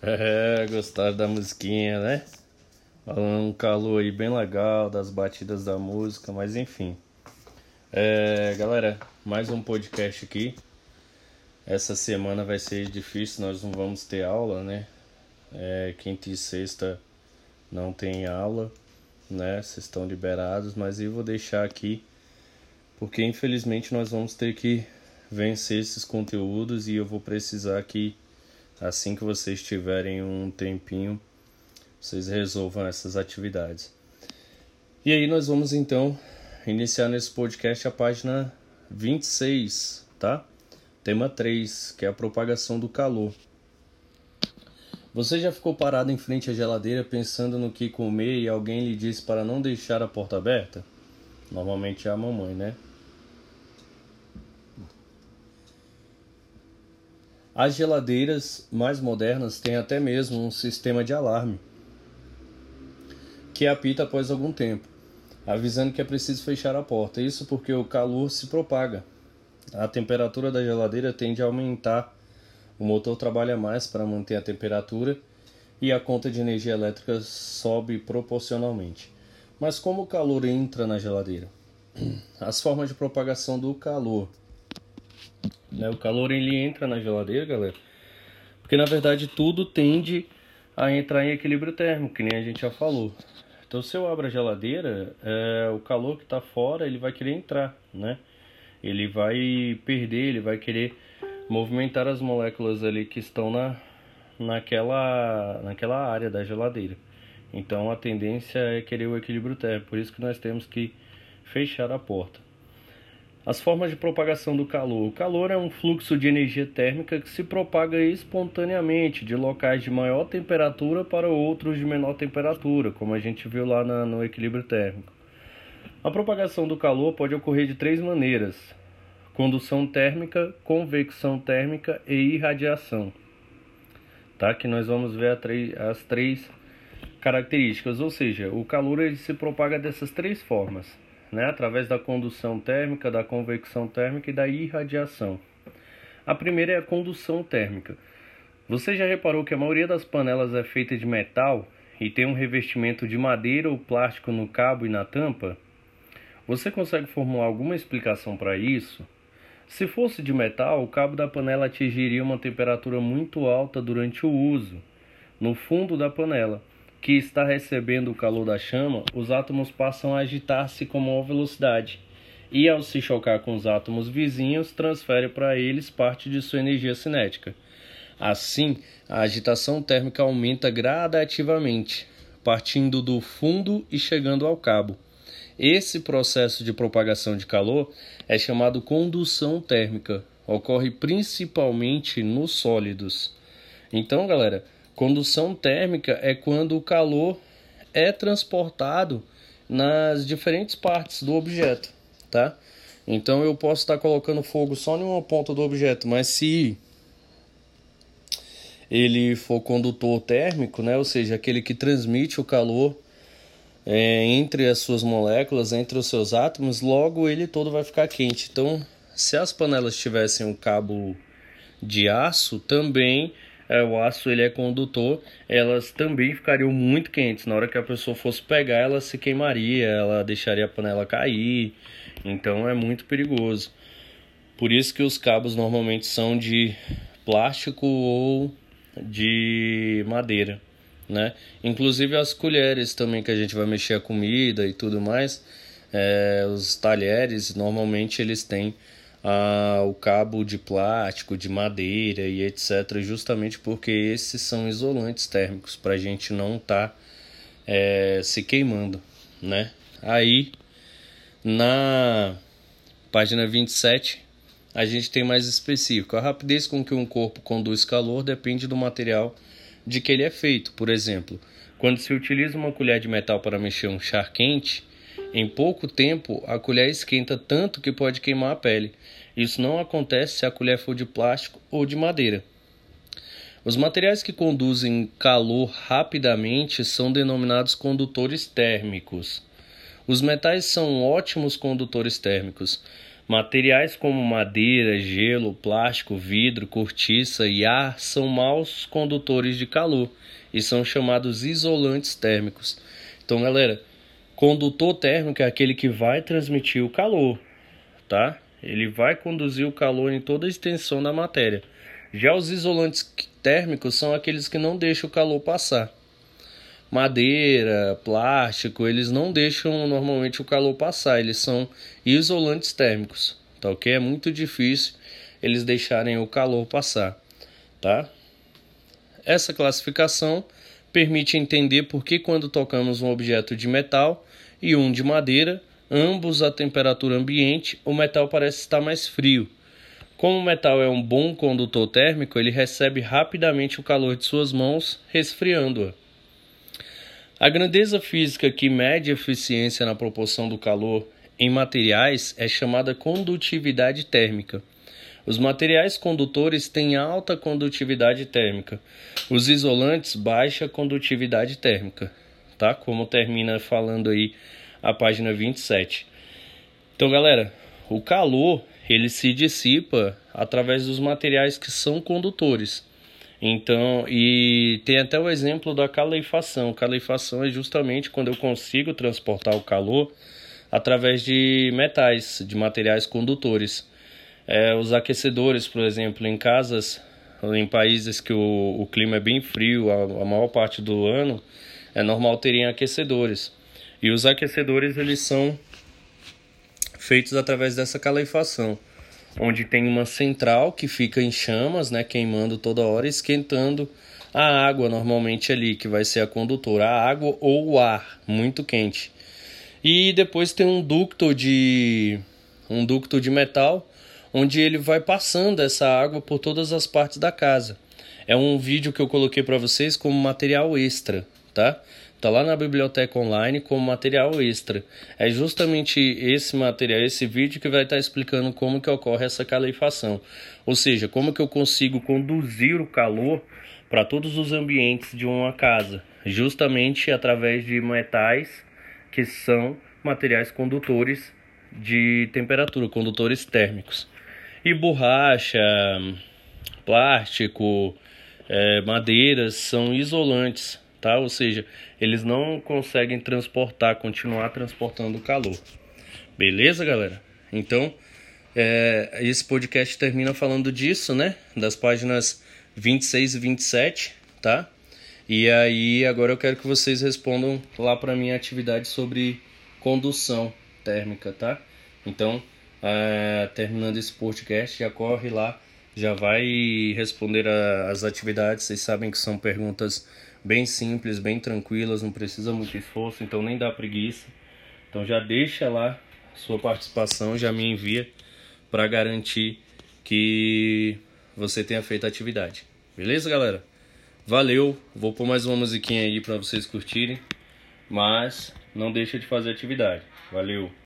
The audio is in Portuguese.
É, gostaram da musiquinha, né? Um calor aí bem legal, das batidas da música, mas enfim. É, galera, mais um podcast aqui. Essa semana vai ser difícil, nós não vamos ter aula, né? É, quinta e sexta não tem aula, né? Vocês estão liberados, mas eu vou deixar aqui porque infelizmente nós vamos ter que vencer esses conteúdos e eu vou precisar que assim que vocês tiverem um tempinho, vocês resolvam essas atividades. E aí nós vamos então iniciar nesse podcast a página 26, tá? Tema 3, que é a propagação do calor. Você já ficou parado em frente à geladeira pensando no que comer e alguém lhe disse para não deixar a porta aberta? Normalmente é a mamãe, né? As geladeiras mais modernas têm até mesmo um sistema de alarme que apita após algum tempo, avisando que é preciso fechar a porta. Isso porque o calor se propaga. A temperatura da geladeira tende a aumentar, o motor trabalha mais para manter a temperatura e a conta de energia elétrica sobe proporcionalmente. Mas como o calor entra na geladeira? As formas de propagação do calor né? O calor ele entra na geladeira, galera. Porque na verdade tudo tende a entrar em equilíbrio térmico, que nem a gente já falou. Então se eu abro a geladeira, é, o calor que está fora ele vai querer entrar, né? Ele vai perder, ele vai querer movimentar as moléculas ali que estão na, naquela, naquela área da geladeira. Então a tendência é querer o equilíbrio térmico, por isso que nós temos que fechar a porta. As formas de propagação do calor. O calor é um fluxo de energia térmica que se propaga espontaneamente de locais de maior temperatura para outros de menor temperatura, como a gente viu lá na, no equilíbrio térmico. A propagação do calor pode ocorrer de três maneiras: condução térmica, convecção térmica e irradiação. Tá? Que nós vamos ver as três características, ou seja, o calor ele se propaga dessas três formas né, através da condução térmica, da convecção térmica e da irradiação. A primeira é a condução térmica. Você já reparou que a maioria das panelas é feita de metal e tem um revestimento de madeira ou plástico no cabo e na tampa? Você consegue formular alguma explicação para isso? Se fosse de metal, o cabo da panela atingiria uma temperatura muito alta durante o uso, no fundo da panela que está recebendo o calor da chama, os átomos passam a agitar-se com maior velocidade. E ao se chocar com os átomos vizinhos, transfere para eles parte de sua energia cinética. Assim, a agitação térmica aumenta gradativamente, partindo do fundo e chegando ao cabo. Esse processo de propagação de calor é chamado condução térmica. Ocorre principalmente nos sólidos. Então, galera, Condução térmica é quando o calor é transportado nas diferentes partes do objeto, tá? Então eu posso estar colocando fogo só em uma ponta do objeto, mas se ele for condutor térmico, né, ou seja, aquele que transmite o calor é, entre as suas moléculas, entre os seus átomos, logo ele todo vai ficar quente. Então, se as panelas tivessem um cabo de aço, também é, o aço ele é condutor, elas também ficariam muito quentes. Na hora que a pessoa fosse pegar, ela se queimaria, ela deixaria a panela cair. Então é muito perigoso. Por isso que os cabos normalmente são de plástico ou de madeira, né? Inclusive as colheres também que a gente vai mexer a comida e tudo mais, é, os talheres normalmente eles têm ah, o cabo de plástico, de madeira e etc., justamente porque esses são isolantes térmicos para a gente não estar tá, é, se queimando, né? Aí, na página 27, a gente tem mais específico. A rapidez com que um corpo conduz calor depende do material de que ele é feito. Por exemplo, quando se utiliza uma colher de metal para mexer um char quente, em pouco tempo, a colher esquenta tanto que pode queimar a pele. Isso não acontece se a colher for de plástico ou de madeira. Os materiais que conduzem calor rapidamente são denominados condutores térmicos. Os metais são ótimos condutores térmicos, Materiais como madeira, gelo, plástico, vidro, cortiça e ar são maus condutores de calor e são chamados isolantes térmicos. Então, galera, condutor térmico é aquele que vai transmitir o calor, tá? Ele vai conduzir o calor em toda a extensão da matéria. Já os isolantes térmicos são aqueles que não deixam o calor passar madeira, plástico, eles não deixam normalmente o calor passar, eles são isolantes térmicos, tá ok? É muito difícil eles deixarem o calor passar, tá? Essa classificação permite entender por que quando tocamos um objeto de metal e um de madeira, ambos a temperatura ambiente, o metal parece estar mais frio. Como o metal é um bom condutor térmico, ele recebe rapidamente o calor de suas mãos, resfriando-a. A grandeza física que mede a eficiência na proporção do calor em materiais é chamada condutividade térmica. Os materiais condutores têm alta condutividade térmica, os isolantes baixa condutividade térmica, tá? Como termina falando aí a página 27. Então, galera, o calor ele se dissipa através dos materiais que são condutores. Então, e tem até o exemplo da calefação. Calefação é justamente quando eu consigo transportar o calor através de metais, de materiais condutores. É, os aquecedores, por exemplo, em casas, em países que o, o clima é bem frio, a, a maior parte do ano, é normal terem aquecedores. E os aquecedores eles são feitos através dessa calefação onde tem uma central que fica em chamas, né, queimando toda hora, esquentando a água normalmente ali, que vai ser a condutora, a água ou o ar muito quente. E depois tem um ducto de um ducto de metal, onde ele vai passando essa água por todas as partes da casa. É um vídeo que eu coloquei para vocês como material extra, tá? Tá lá na biblioteca online como material extra. É justamente esse material, esse vídeo que vai estar explicando como que ocorre essa calefação. Ou seja, como que eu consigo conduzir o calor para todos os ambientes de uma casa, justamente através de metais que são materiais condutores de temperatura, condutores térmicos. E borracha, plástico, é, madeiras são isolantes tá? Ou seja, eles não conseguem transportar, continuar transportando o calor. Beleza, galera? Então, é, esse podcast termina falando disso, né? Das páginas 26 e 27, tá? E aí, agora eu quero que vocês respondam lá para minha atividade sobre condução térmica, tá? Então, é, terminando esse podcast, já corre lá, já vai responder a, as atividades. Vocês sabem que são perguntas bem simples, bem tranquilas, não precisa muito esforço, então nem dá preguiça. Então já deixa lá sua participação, já me envia para garantir que você tenha feito a atividade. Beleza, galera? Valeu, vou pôr mais uma musiquinha aí para vocês curtirem, mas não deixa de fazer atividade. Valeu.